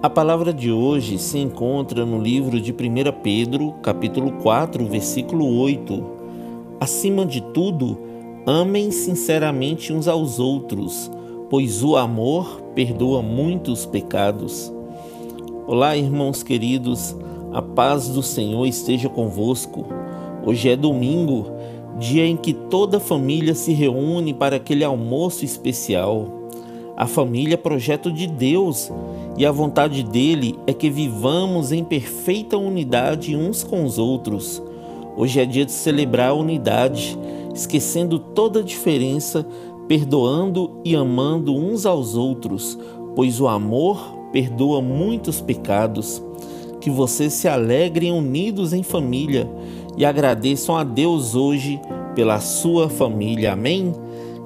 A palavra de hoje se encontra no livro de 1 Pedro, capítulo 4, versículo 8. Acima de tudo, amem sinceramente uns aos outros, pois o amor perdoa muitos pecados. Olá, irmãos queridos, a paz do Senhor esteja convosco. Hoje é domingo, dia em que toda a família se reúne para aquele almoço especial. A família é projeto de Deus e a vontade dele é que vivamos em perfeita unidade uns com os outros. Hoje é dia de celebrar a unidade, esquecendo toda a diferença, perdoando e amando uns aos outros, pois o amor perdoa muitos pecados. Que vocês se alegrem unidos em família e agradeçam a Deus hoje pela sua família. Amém?